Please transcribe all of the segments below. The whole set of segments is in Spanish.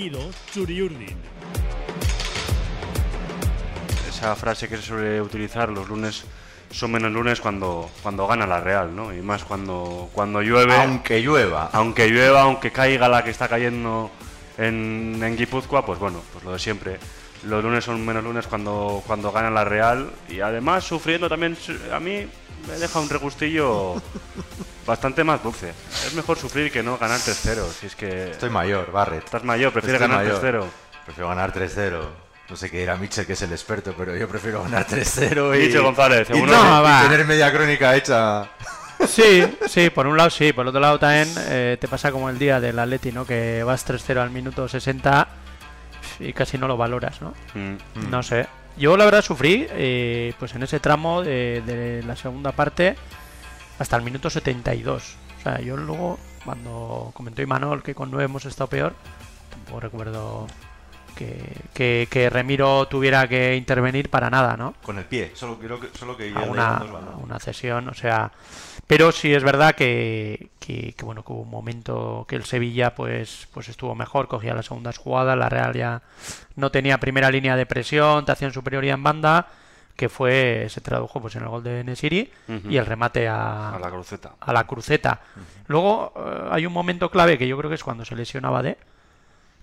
estilo Churiurdin. Esa frase que se suele utilizar los lunes son menos lunes cuando, cuando gana la Real, ¿no? Y más cuando, cuando llueve. Aunque llueva. Aunque llueva, aunque caiga la que está cayendo en, en Guipúzcoa, pues bueno, pues lo de siempre. Los lunes son menos lunes cuando, cuando gana la Real y además sufriendo también, a mí me deja un regustillo bastante más dulce. Es mejor sufrir que no ganar 3-0. Si es que Estoy mayor, Barret. estás mayor, prefieres Estoy ganar mayor. 3-0. Prefiero ganar 3-0. No sé qué dirá Mitchell, que es el experto, pero yo prefiero ganar 3-0 y, Mitchell González, y, seguro no, que- y va. tener media crónica hecha. Sí, sí, por un lado sí, por otro lado también eh, te pasa como el día del Atleti, ¿no? Que vas 3-0 al minuto 60 y casi no lo valoras, ¿no? Mm. No sé. Yo la verdad sufrí, eh, pues en ese tramo de, de la segunda parte hasta el minuto 72. O sea, yo luego, cuando comentó Imanol que con 9 hemos estado peor, tampoco recuerdo que, que, que Remiro tuviera que intervenir para nada, ¿no? Con el pie, solo, creo que, solo que a una, a una cesión, o sea, pero sí es verdad que, que, que, bueno que hubo un momento que el Sevilla pues pues estuvo mejor, cogía las segundas jugadas, la Real ya no tenía primera línea de presión, te hacían superioridad en banda, que fue se tradujo pues en el gol de Nesiri y el remate a, A la cruceta. a la cruceta. Luego eh, hay un momento clave que yo creo que es cuando se lesiona Bade,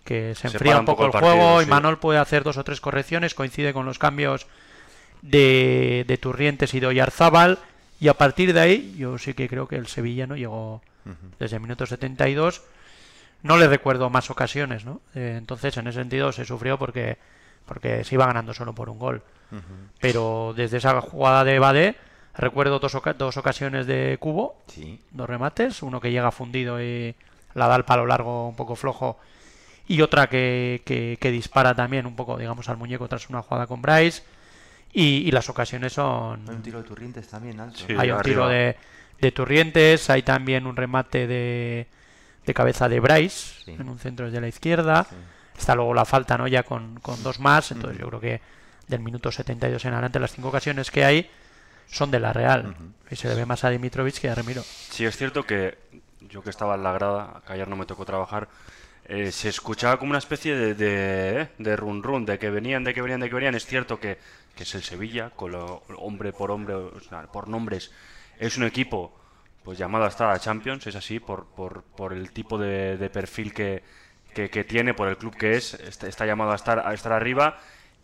que se Se enfría un poco el, partido, juego y. Manol puede hacer dos o tres correcciones, coincide con los cambios de, de Turrientes y de Oyarzábal y a partir de ahí yo sí que creo que el Sevilla no llegó desde el minuto 72 no le recuerdo más ocasiones ¿no? Eh, entonces en ese sentido se sufrió porque porque se iba ganando solo por un gol pero desde esa jugada de Bade recuerdo dos, oca- dos ocasiones de Cubo Sí. dos remates, uno que llega fundido y la da al palo largo un poco flojo y otra que, que- que dispara también un poco, digamos, al muñeco tras una jugada con Bryce y, y las ocasiones son... Hay un tiro de Turrientes también alto. Sí. Hay un arriba. tiro de, de Turrientes, hay también un remate de, de cabeza de Bryce Sí. en un centro desde la izquierda. Sí. Está luego la falta, ¿no? Ya con, con dos más, entonces yo creo que del minuto 72 en adelante las cinco ocasiones que hay son de la Real. Y se le ve más a Dimitrovic que a Remiro. Sí, es cierto que yo que estaba en la grada, que ayer no me tocó trabajar, eh, se escuchaba como una especie de, de, de run run, de que venían, de que venían, de que venían. Es cierto que, que es el Sevilla, con lo, hombre por hombre, o sea, por nombres, es un equipo pues llamado a estar a Champions, es así, por, por, por el tipo de, de perfil que, que, que tiene, por el club que es, está, está llamado a estar, a estar arriba.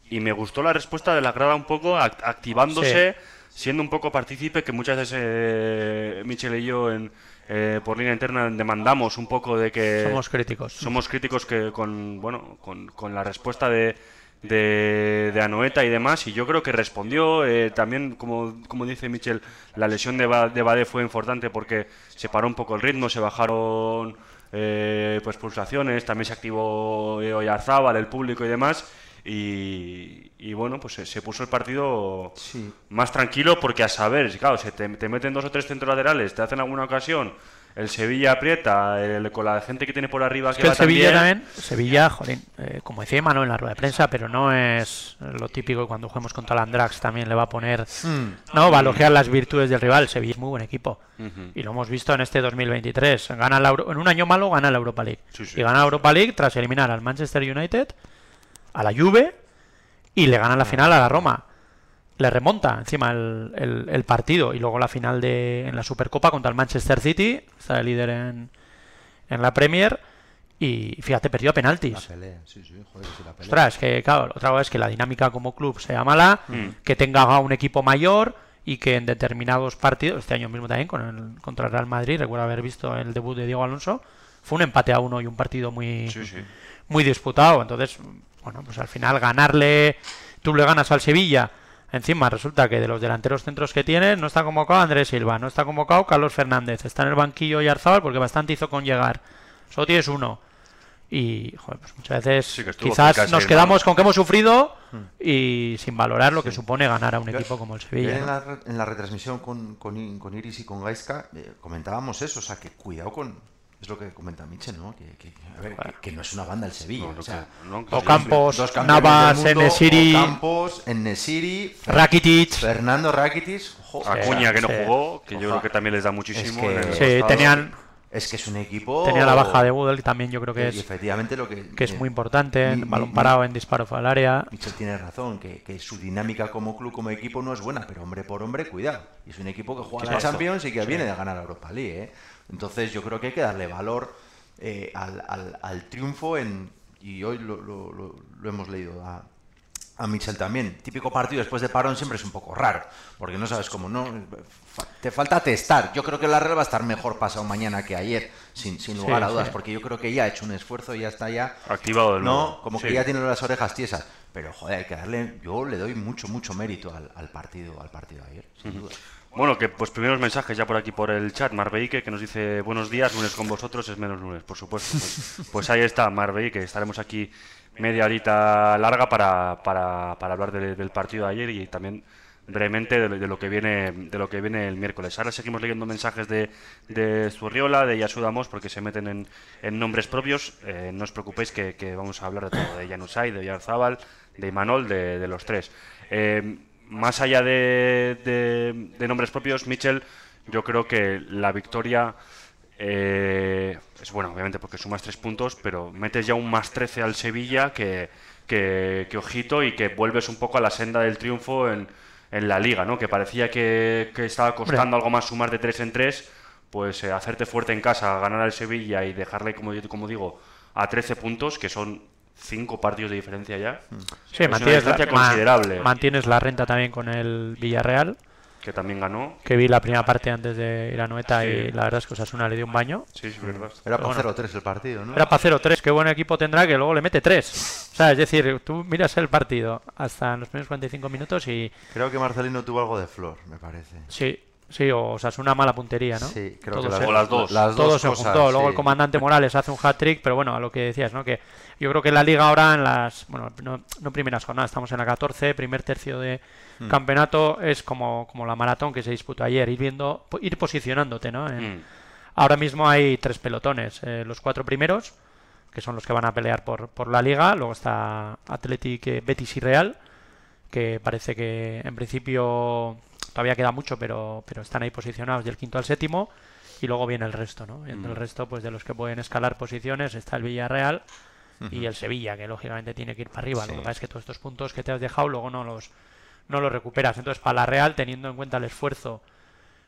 Y me gustó la respuesta de la grada un poco act- activándose siendo un poco partícipe, que muchas veces eh, Michel y yo en, eh, por línea interna demandamos un poco de que Somos críticos. somos críticos que con bueno con, con la respuesta de, de, de Anoeta y demás y yo creo que respondió eh, también como, como dice Michel la lesión de, Ba- de Bade fue importante porque se paró un poco el ritmo se bajaron eh, pues pulsaciones también se activó eh, Oyarzábal el público y demás y, y bueno pues se, se puso el partido Sí. más tranquilo porque a saber, si, claro, se te, te meten dos o tres centros laterales, te hacen alguna ocasión, el Sevilla aprieta, el- con la gente que tiene por arriba Es que, que el va tan Sevilla también, Sevilla, jolín, eh, como decía Mano en la rueda de prensa, pero no es lo típico cuando juguemos contra el Andrax también le va a poner, no, va a elogiar las virtudes del rival. Sevilla es muy buen equipo y lo hemos visto en este 2023. Gana la Euro- en un año malo gana la Europa League Sí, sí. y gana la Europa League tras eliminar al Manchester United, a la Juve y le gana la final a la Roma. Le remonta encima el, el- el partido y luego la final de en la Supercopa contra el Manchester City, está de líder en, en la Premier y fíjate, perdió a La penaltis. pelea, sí, sí, joder, sí, la pelea. Ostras, que claro, otra cosa es que la dinámica como club sea mala, Mm. que tenga un equipo mayor y que en determinados partidos, este año mismo también con el, contra el Real Madrid, recuerdo haber visto el debut de Diego Alonso, fue un empate a uno y un partido muy, Sí, sí. muy disputado. Entonces, bueno, pues al final ganarle, tú le ganas al Sevilla. Encima resulta que de los delanteros centros que tiene no está convocado Andrés Silva, no está convocado Carlos Fernández, está en el banquillo Yarzábal porque bastante hizo con llegar. Solo tienes uno. Y joder, pues muchas veces Sí, que estuvo quizás nos quedamos con que hemos sufrido y sin valorar lo que supone ganar a un Yo- equipo como el Sevilla. en, ¿no? la, en la retransmisión con, con, I- con Iris y con Gaiska eh, comentábamos eso, o sea, que cuidado con... Es lo que comenta Michel, ¿no? Que, que- a ver, que- que no es una banda el Sevilla. No, o sea, no, que O sí, Campos, dos campeones Navas, mundo, Enesiri, Rakitic. Fernando Rakitic. jo, Acuña que no Sí. jugó, que yo creo que también les da muchísimo. que- en el Sí, tenían Es que es un equipo. Tenía la baja de Woodle y también yo creo que es, efectivamente lo que. que es muy importante en balón parado, en disparo al área. Michel tiene razón, que, que su dinámica como club, como equipo no es buena, pero hombre por hombre, cuidado. Y es un equipo que juega la Champions y que viene de ganar la Europa League. ¿eh? Entonces yo creo que hay que darle valor eh, al, al- al triunfo en, y hoy lo, lo- lo- lo hemos leído a, a Michel también. Típico partido después de parón siempre es un poco raro, porque no sabes cómo no. Te falta testar. Yo creo que la Real va a estar mejor pasado mañana que ayer, sin, sin lugar Sí, a dudas, sí. porque yo creo que ya ha hecho un esfuerzo y ya está ya Activado nuevo. no, como que ya tiene las orejas tiesas. Pero joder, hay que darle, yo le doy mucho, mucho mérito al, al partido, al partido de ayer, sin duda. Bueno, que pues primeros mensajes ya por aquí por el chat. Marbeique que nos dice buenos días, lunes con vosotros es menos lunes, por supuesto. Pues, pues ahí está, Marbeique. Estaremos aquí media horita larga para, para, para hablar de- del partido de ayer y también brevemente de, de lo que viene de lo que viene el miércoles. Ahora seguimos leyendo mensajes de, de Zurriola, de Yasudamos, porque se meten en, en nombres propios. Eh, no os preocupéis que, vamos a hablar de todo, de Janusay, de Yarzábal, de Imanol, de, de los tres. Eh, más allá de, de- de nombres propios, Mitchell, yo creo que la victoria eh, es bueno, obviamente, porque sumas tres puntos, pero metes ya un más 13 al Sevilla que, que, que ojito y que vuelves un poco a la senda del triunfo en, en la liga, ¿no? Que parecía que, que estaba costando algo más sumar de tres en tres, pues eh, hacerte fuerte en casa, ganar al Sevilla y dejarle, como, como digo, a 13 puntos, que son cinco partidos de diferencia ya. Sí, mantienes la, considerable mantienes la renta también con el Villarreal, que también ganó. que vi la primera parte antes de ir a Noeta Sí. y la verdad es que Osasuna le dio un baño. Sí, es verdad. Era Pero para bueno. 0-3 el partido, ¿no? Era para 0-3, qué buen equipo tendrá que luego le mete 3. O sea, es decir, tú miras el partido hasta los primeros 45 minutos y Creo que Marcelino tuvo algo de flor, me parece. sí, sí, o sea, es una mala puntería, ¿no? Sí, creo Todo que se- las, O las dos. Las todo dos se cosas, juntó. Luego sí. el comandante Morales hace un hat-trick, pero bueno, a lo que decías, ¿no? Que yo creo que la liga ahora en las, bueno, no, no primeras jornadas, estamos en la 14, primer tercio de Hmm. campeonato, es como, como la maratón que se disputó ayer, ir viendo, ir posicionándote, ¿no? En- Mm. Ahora mismo hay tres pelotones, eh, los cuatro primeros, que son los que van a pelear por, por la liga, luego está Athletic, eh, Betis y Real, que parece que en principio todavía queda mucho, pero, pero están ahí posicionados del quinto al séptimo, y luego viene el resto, ¿no? Entre el resto, pues de los que pueden escalar posiciones está el Villarreal y el Sevilla, que lógicamente tiene que ir para arriba. Lo que pasa es que todos estos puntos que te has dejado luego no los, no los recuperas. Entonces, para la Real, teniendo en cuenta el esfuerzo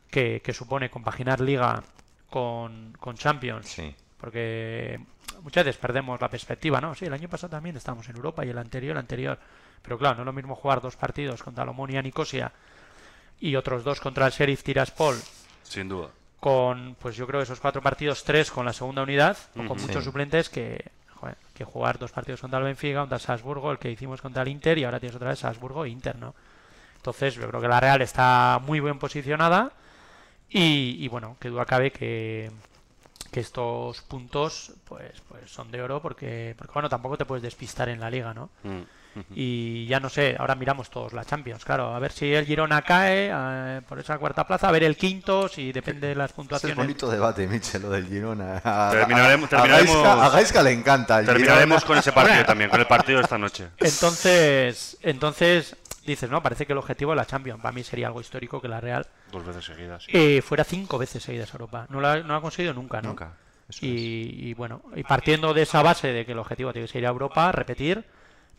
que, que supone compaginar Liga con, con Champions, Sí. porque muchas veces perdemos la perspectiva, ¿no? Sí, el año pasado también estábamos en Europa y el anterior, el anterior. Pero claro, no es lo mismo jugar dos partidos contra Lomonia Nicosia y otros dos contra el Sheriff Tiraspol Sin duda. con, pues yo creo esos cuatro partidos, tres con la segunda unidad, o con muchos Sí. suplentes que, joder, que jugar dos partidos contra el Benfica, contra el Salzburgo, el que hicimos contra el Inter y ahora tienes otra vez Salzburgo e Inter, ¿no? Entonces yo creo que la Real está muy bien posicionada y, y bueno, que duda cabe que, que estos puntos pues, pues son de oro porque, porque bueno, tampoco te puedes despistar en la liga, ¿no? Mm. Y ya no sé, ahora miramos todos la Champions, claro, a ver si el Girona cae eh, por esa cuarta plaza, a ver el quinto, si depende de las Ese es puntuaciones. bonito debate, Michel, lo del Girona. A, Terminaremos- a terminaremos- Gaisca- a Gaisca le encanta. el Terminaremos Girona. con ese partido también, con el partido de esta noche. Entonces, entonces dices, no, parece que el objetivo de la Champions, para mí sería algo histórico que la Real Dos veces seguidas. sí. eh, fuera cinco veces seguidas a Europa. No lo ha, no lo ha conseguido nunca, ¿no? Nunca. Y, y bueno, y partiendo de esa base de que el objetivo tiene que ser ir a Europa, repetir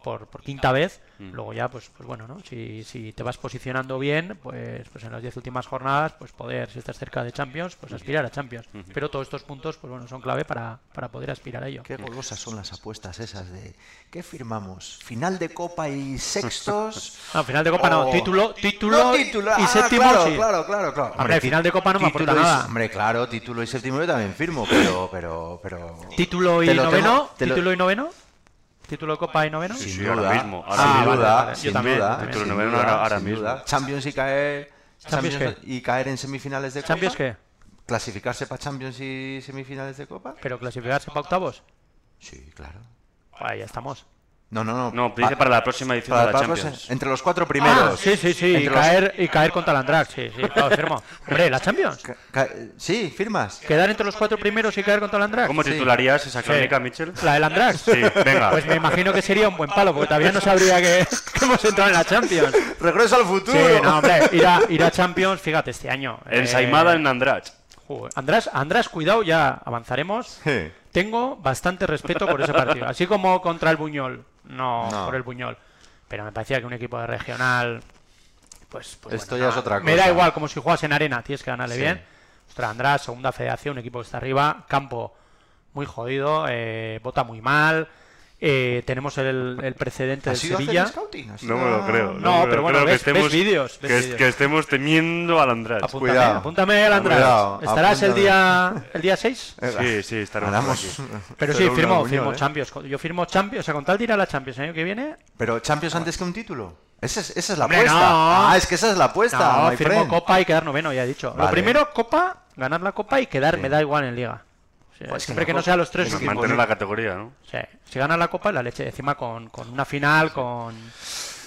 por, por quinta vez, Mm. luego ya, pues, pues bueno, ¿no? Si, si te vas posicionando bien, pues, pues en las diez últimas jornadas, pues poder, si estás cerca de Champions, pues aspirar a Champions. Pero todos estos puntos, pues bueno, son clave para, para poder aspirar a ello. Qué golosas son las apuestas esas de ¿qué firmamos? ¿Final de Copa y sextos? No, final de Copa no, título, título, No, título. y ah, séptimo, claro, sí. claro, claro, claro. Hombre, final de Copa no me aporta y- nada. Hombre, claro, título y séptimo yo también firmo, pero, pero, pero... Título y noveno, tengo- te lo- título y noveno, título de Copa y noveno. Sí, Sin duda, ahora mismo, ahora sin mismo. Duda, vale, vale, yo sin también, duda, sin Título noveno duda, ahora- ahora sin mismo. duda. Champions y caer... ¿Champions Champions y caer en semifinales de Copa. ¿Champions qué? ¿Clasificarse para Champions y semifinales de Copa? ¿Pero clasificarse para octavos? Sí, claro. Ahí ya estamos. No, no, no. No, dice para la próxima edición para- de la para- Champions. entre los cuatro primeros. Ah, sí, sí, sí. Y los- caer, y caer contra el Andrax, sí, sí, claro, firmo. Hombre, la Champions. Ca- ca- sí, firmas. Quedar entre los cuatro primeros y caer contra el Andrax. ¿Cómo Sí. titularías esa crónica, Sí. Mitchell? ¿La del Andrax? Sí, venga. Pues me imagino que sería un buen palo, porque todavía no sabría que, que hemos entrado en la Champions. Regreso al futuro. Sí, no, hombre, ir a, ir a Champions, fíjate, este año. eh, Ensaimada en Andrach. Joder. András, András, cuidado, ya avanzaremos. Sí. Tengo bastante respeto por ese partido. Así como contra el Buñol. No, No. por el Buñol. Pero me parecía que un equipo de regional. Pues, pues Esto bueno, ya no, es otra Me da cosa. igual, como si juegas en arena, tienes que ganarle Sí. bien. Ostras, András, segunda federación, un equipo que está arriba. Campo muy jodido, eh, vota muy mal. Eh, tenemos el, el precedente del ¿Has ido a Sevilla. hacer scouting? ¿Has No me lo a- creo. No, pero bueno, creo ves- ves vídeos, ves que, vídeos. que estemos temiendo al András. Apúntame, Cuidado. apúntame el András. Cuidado, ¿Estarás el día el día 6? Sí, sí, estaremos. Pero sí, firmo, firmo ¿eh? Champions. Yo firmo Champions, o sea, con tal de ir a la Champions el año que viene, Pero Champions antes que un título. Esa es, esa es la Hombre, apuesta. no. Ah, es que esa es la apuesta, no, firmo friend. Copa y quedar noveno, ya he dicho. Lo primero, Copa, ganar la Copa y quedar, Sí. me da igual en Liga. O sea, Pues siempre que no sea los tres últimos. Mantener la categoría, ¿no? Sí, si gana la Copa, la leche. Encima con, con una final, con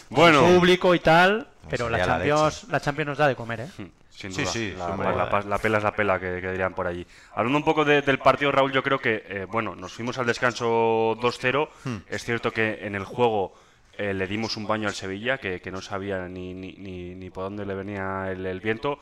Bueno, público y tal. Pero la sería la Champions, la Champions nos da de comer, ¿eh? Sin Sí, duda. sí, la, la- la- la pela es la pela que, que dirían por allí. Hablando un poco de- del partido, Raúl, yo creo que, eh, bueno, nos fuimos al descanso 2-0. Es cierto que en el juego eh, le dimos un baño al Sevilla, que, que no sabía ni, ni, ni, ni por dónde le venía el, el viento.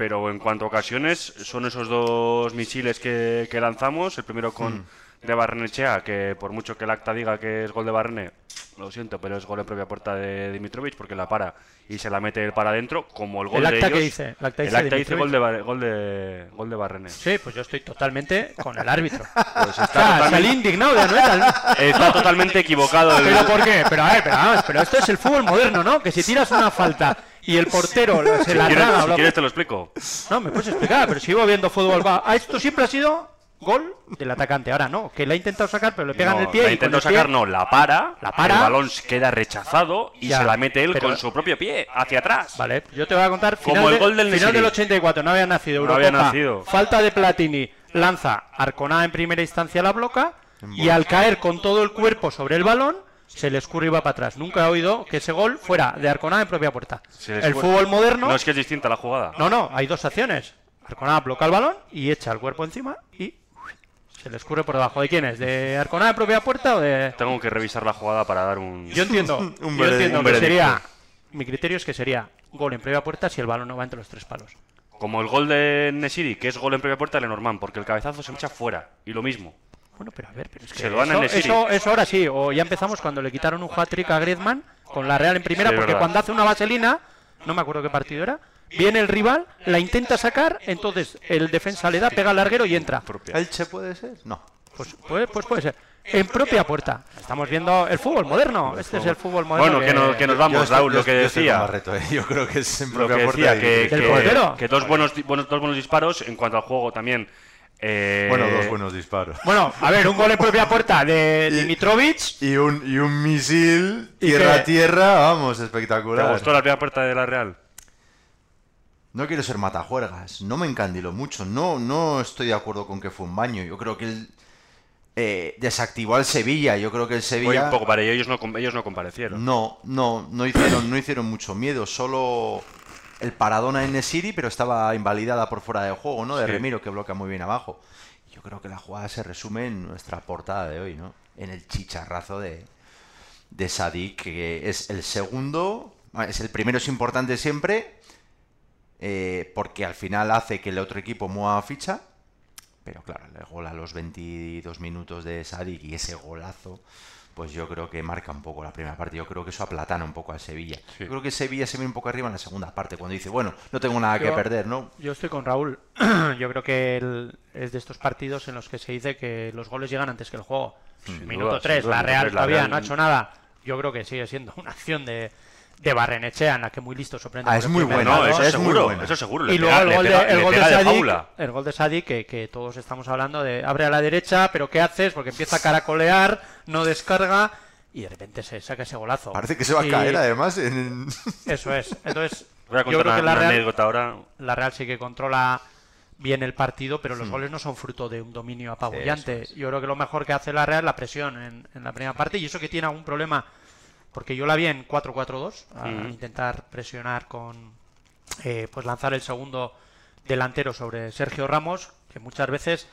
Pero en cuanto a ocasiones, son esos dos misiles que, que lanzamos. El primero con de Barrenechea, que por mucho que el acta diga que es gol de Barrene, lo siento, pero es gol en propia puerta de Dimitrovic porque la para y se la mete él para adentro, como el gol ¿El de acta ellos. qué dice? El acta dice gol de, gol de gol de Barrene. Sí, pues yo estoy totalmente con el árbitro. Pues O está, sea, totalmente, indignado de está totalmente equivocado. el- ¿Pero por qué? Pero a ver, pero, vamos, pero esto es el fútbol moderno, ¿no? Que si tiras una falta y el portero se si la quieres, si quieres te lo explico. No, me puedes explicar, pero si iba viendo fútbol... Va, ah, esto siempre ha sido gol del atacante. Ahora no, que la ha intentado sacar, pero le pegan No, el pie la intentó pie- sacar, no, la para, La para. el balón queda rechazado y Ya, se la mete él pero- con su propio pie hacia atrás. Vale, yo te voy a contar Como final, el de- gol del final Nesiri. del 84, no había nacido No había nacido. Falta de Platini, lanza Arconada en primera instancia la bloca y al caer con todo el cuerpo sobre el balón se le escurre y va para atrás. Nunca he oído que ese gol fuera de Arconada en propia puerta. El fútbol moderno, No es que es distinta la jugada. no, no, hay dos acciones. Arconada bloca el balón y echa el cuerpo encima y se le escurre por debajo. ¿De quién es? ¿De Arconada en propia puerta o de...? Tengo que revisar la jugada para dar un. Yo entiendo, Un yo entiendo Un que sería... Mi criterio es que sería gol en propia puerta si el balón no va entre los tres palos. Como el gol de Nesiri, que es gol en propia puerta de Lenormand, porque el cabezazo se echa fuera. Y lo mismo. Bueno, pero a ver, pero es que Se lo dan a eso, Nesiri. eso, eso ahora sí, o ya empezamos cuando le quitaron un hat-trick a Griezmann con la Real en primera, Sí, porque verdad. cuando hace una vaselina, no me acuerdo qué partido era, viene el rival, la intenta sacar, entonces el defensa le da, pega al larguero y entra. Propia. ¿Elche puede ser? No. Pues, puede, pues puede ser. En propia puerta. Estamos viendo el fútbol moderno. Este es el fútbol moderno. Bueno, que, no- que nos vamos, estoy- Raúl, yo lo que decía. Barreto, ¿eh? Yo creo que es en Lo propia que puerta decía, que, y- ¿Del que- que dos, buenos, buenos, dos buenos disparos. En cuanto al juego también. eh, Bueno, dos buenos disparos. Bueno, a ver, un gol en propia puerta de Dimitrovic. Y un, y un misil ¿Y tierra a qué? tierra, vamos, ¿Te espectacular. gustó la primera puerta de la Real? No quiero ser matajuergas, no me encandiló mucho, no, no estoy de acuerdo con que fue un baño. Yo creo que él eh, desactivó al Sevilla, yo creo que el Sevilla... un poco para ellos no, ellos no comparecieron. No, no, no hicieron, no hicieron mucho miedo, solo el paradona en Nesiri, pero estaba invalidada por fuera de juego, ¿no? De Sí. Remiro, que bloquea muy bien abajo. Yo creo que la jugada se resume en nuestra portada de hoy, ¿no? En el chicharrazo de, de Sadik, que es el segundo, es el primero, es importante siempre, eh, porque al final hace que el otro equipo mueva ficha. Pero claro, el gol a los 22 minutos de Sadik y ese golazo, pues yo creo que marca un poco la primera parte. Yo creo que eso aplatana un poco al Sevilla. Sí. Yo creo que Sevilla se ve un poco arriba en la segunda parte, cuando dice, bueno, no tengo nada que perder, ¿no? Yo estoy con Raúl. Yo creo que el- es de estos partidos en los que se dice que los goles llegan antes que el juego. Sin Minuto duda, 3, sin duda, la Real todavía Real- no ha hecho nada. Yo creo que sigue siendo una acción de, de Barrenechea en la que muy listo sorprende. Ah, es muy primer buena, no, palo. eso es muy seguro, buena. eso seguro. Le Y luego pega- el gol, pega- de, el le gol de pega de Sadik, fábula. el gol de Sadik, que, que todos estamos hablando de abre a la derecha, pero ¿qué haces? Porque empieza a caracolear, no descarga y de repente se saca ese golazo. Parece que se va a caer además en... Eso es. Entonces, Voy a yo contar creo que la Real, anécdota ahora. la Real sí que controla bien el partido, pero los Hmm. goles no son fruto de un dominio apabullante. Yo creo que lo mejor que hace la Real es la presión en, en la primera parte y eso que tiene algún problema, porque yo la vi en 4-4-2, a Ujú. intentar presionar con, eh, pues lanzar el segundo delantero sobre Sergio Ramos, que muchas veces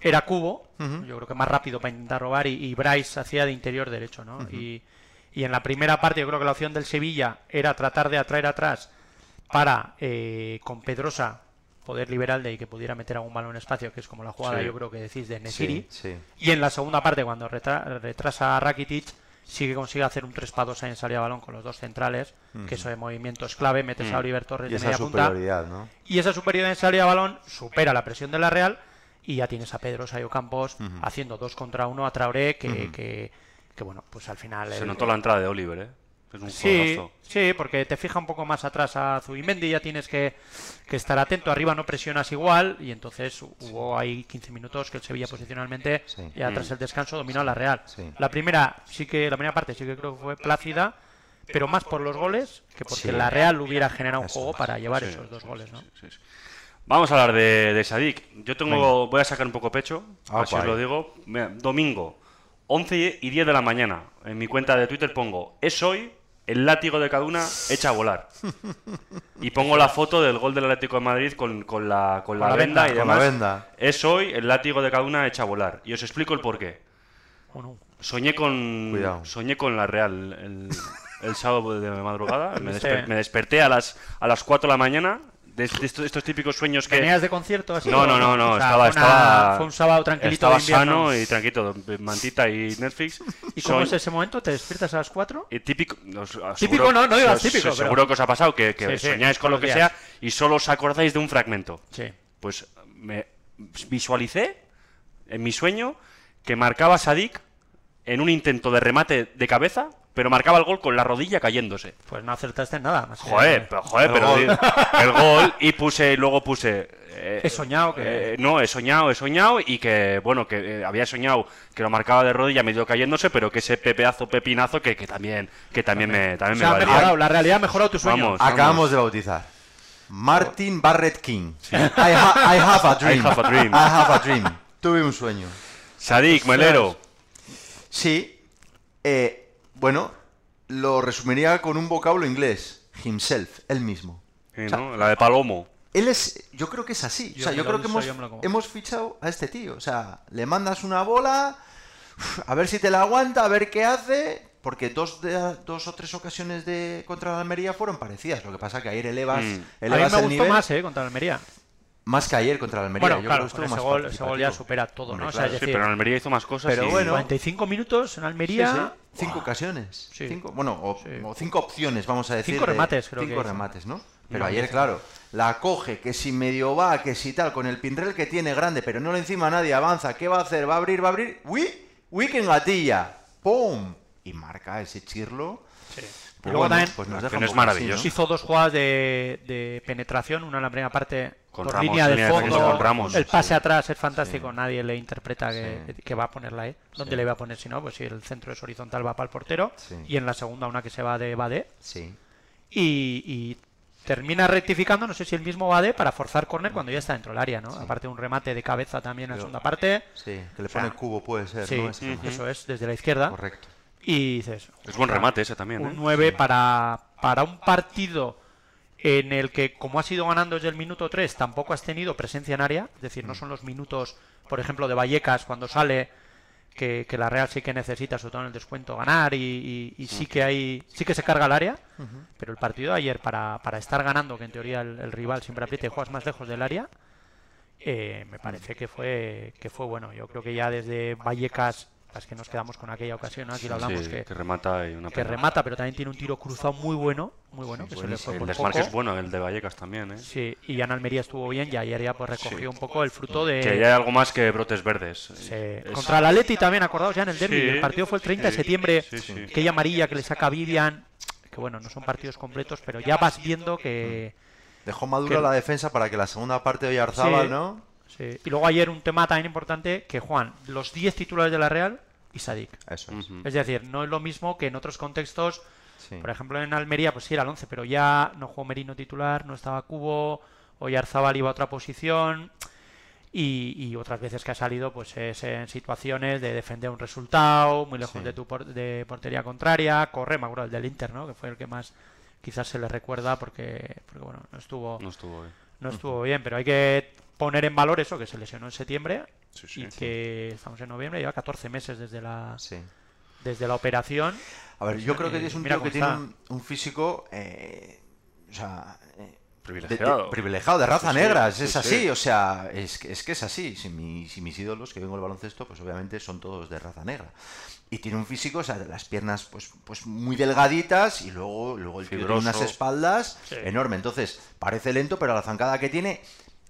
era cubo, yo creo que más rápido para intentar robar, y, y Bryce hacía de interior derecho, ¿no? y, y en la primera parte yo creo que la opción del Sevilla era tratar de atraer atrás para, eh, con Pedrosa, poder liberal de que pudiera meter algún balón en espacio, que es como la jugada Sí. yo creo que decís de Nesiri. Sí, sí. Y en la segunda parte, cuando retra- retrasa a Rakitic, sí que consigue hacer un 3 para 2 ahí en salida de balón con los dos centrales, que eso de movimiento es clave, metes a Oliver Torres Y de esa media punta. superioridad, ¿no? Y esa superioridad en salida de balón supera la presión de la Real y ya tienes a Pedro Sayo Campos haciendo dos contra uno a Traoré, que, que, que, bueno, pues al final... Se el- notó la entrada de Oliver, ¿eh? Es un Sí, sí, porque te fija un poco más atrás a Zubimendi, ya tienes que, que estar atento, arriba no presionas igual, y entonces hubo ahí 15 minutos que el Sevilla posicionalmente, Sí. ya tras el descanso, dominó a la Real. Sí. La primera, sí que, la primera parte sí que creo que fue plácida, pero más por los goles que porque la Real hubiera generado un juego para llevar esos dos goles, ¿no? Vamos a hablar de, de Sadik. Yo tengo, voy a sacar un poco pecho, Ah, así os lo digo. Mira, domingo, 11 y 10 de la mañana. En mi cuenta de Twitter pongo, es hoy, el látigo de Caduna echa a volar. Y pongo la foto del gol del Atlético de Madrid con, con la, con la la venda, venda, y con la demás. venda. Es hoy, el látigo de Caduna echa a volar. Y os explico el porqué. Soñé con Cuidado. soñé con la Real el, el sábado de madrugada. Me, Sí. desper- me desperté a las, a las 4 de la mañana. De, de estos, estos típicos sueños que. ¿Venías de concierto así? No, no, no, no. O sea, estaba, una- estaba, Fue un sábado tranquilito Estaba sano y tranquilo. Mantita y Netflix. ¿Y cómo es ese momento? ¿Te despiertas a las 4? y típico, os- Típico no, no digas típico, pero- Seguro que os ha pasado que, que Sí, sí, soñáis con lo que sea y solo os acordáis de un fragmento. Sí. Pues me visualicé en mi sueño que marcaba Sadik en un intento de remate de cabeza, pero marcaba el gol con la rodilla cayéndose. Pues no acertaste en nada. más que- Joder, pero, joder, El pero gol. el gol y puse luego puse eh, He soñado que- eh, no, he soñado, he soñado y que bueno, que eh, había soñado que lo marcaba de rodilla medio cayéndose, pero que ese pepeazo pepinazo que, que también que también me O también sea, me ha valía. mejorado, la realidad ha mejorado tu sueño. Vamos. Acabamos de bautizar. Martin Barrett King. I, ha- I have a dream. I have a dream. I have a dream. Tuve un sueño. Sadik, Melero. Sí. eh, bueno, lo resumiría con un vocablo inglés. Himself, él mismo. Sí, ¿no? La de Palomo. Él es, yo creo que es así. Yo o sea, me yo creo que hemos, me fichado a este tío. O sea, le mandas una bola, a ver si te la aguanta, a ver qué hace. Porque dos, de, dos o tres ocasiones de contra la Almería fueron parecidas. Lo que pasa que ayer elevas, Mm. A mí elevas me el gustó nivel más, eh, contra la Almería. Más que ayer contra la Almería. Bueno, yo claro, creo que ese gol, ese gol ya supera todo, Hombre, ¿no? O sea, claro. Sí, pero en Almería hizo más cosas Pero y- bueno. 45 minutos en Sí, Almería. sí, Cinco ocasiones. Sí. Cinco, bueno, o, Sí. o cinco opciones, vamos a decir. Cinco de- remates, creo Cinco que remates, ¿no? Pero No, ayer, claro, la coge, que si medio va, que si tal, con el pinrel que tiene grande, pero no le encima nadie, avanza, ¿qué va a hacer? ¿Va a abrir, va a abrir? ¡Uy! ¡Uy, que engatilla! ¡Pum! Y marca ese chirlo. Sí. Pues luego bueno, también pues nos deja es poco así, hizo dos jugadas de, de penetración, una en la primera parte Con por Ramos, línea de línea de fondo, defensa con Ramos, el pase sí. atrás es fantástico, nadie le interpreta que, Sí. que va a ponerla ahí. ¿Dónde Sí. le va a poner si no? Pues si el centro es horizontal va para el portero Sí. y en la segunda una que se va de Bade Sí. y, y termina rectificando, no sé si el mismo Bade para forzar córner cuando ya está dentro del área, ¿no? Aparte de un remate de cabeza también en la segunda parte. Sí, que le O sea, pone cubo, puede ser, Sí, ¿no? Ese eso es, desde la izquierda. Correcto. Y dices, Es buen "Ostras, remate ese también, un ¿eh? 9 para, para un partido en el que, como has ido ganando desde el minuto 3, tampoco has tenido presencia en área. Es decir, Mm. no son los minutos, por ejemplo, de Vallecas cuando sale, que, que la Real sí que necesita, sobre todo en el descuento, ganar y, y- y sí que hay sí que se carga el área. Pero el partido de ayer, para, para estar ganando, que en teoría el, el rival siempre aprieta y juegas más lejos del área, eh, me parece que fue, que fue bueno. Yo creo que ya desde Vallecas, es que nos quedamos con aquella ocasión, ¿no? aquí lo hablamos, Sí, que, que remata y una que remata, pero también tiene un tiro cruzado muy bueno, muy bueno, que se le fue El desmarque poco. es bueno, el de Vallecas también, ¿eh? Sí, y ya en Almería estuvo bien y ayer ya pues recogió un poco el fruto de... Que ya hay algo más que brotes verdes. Sí. Es- Contra el Atleti también, acordaos ya en el derby. Sí, el partido fue el 30 de septiembre. sí, sí. Aquella amarilla que le saca Vivian. Que bueno, no son partidos completos, pero ya vas viendo que. Dejó madura Que- la defensa para que la segunda parte de Oyarzábal, Sí. ¿no? Sí. Y luego ayer un tema también importante: que Juan, los 10 titulares de la Real y Sadik. Eso es. Decir, no es lo mismo que en otros contextos. Sí. Por ejemplo, en Almería, pues sí era el 11, pero ya no jugó Merino titular, no estaba Cubo, Oyarzábal iba a otra posición. Y, y otras veces que ha salido, pues es en situaciones de defender un resultado, muy lejos Sí. de tu por- de portería contraria. Corre, me acuerdo, el del Inter, ¿no? Que fue el que más quizás se le recuerda porque, porque bueno, no estuvo, No estuvo bien. No estuvo bien. Pero hay que poner en valor eso, que se lesionó en septiembre Sí, sí. y que estamos en noviembre, lleva 14 meses desde la, Sí. desde la operación. A ver, yo creo que Eh, es un tío que tiene un, un físico, eh, o sea, eh, de, de- Privilegiado. privilegiado, de raza Sí, negra, es, sí, es sí. así, o sea, es, que- es que es así. Si, mi- si mis ídolos que vengo del baloncesto, pues obviamente son todos de raza negra. Y tiene un físico, o sea, de las piernas pues, pues muy delgaditas y luego, luego el tío tiene unas Fibroso. espaldas Sí. enorme. Entonces, parece lento, pero la zancada que tiene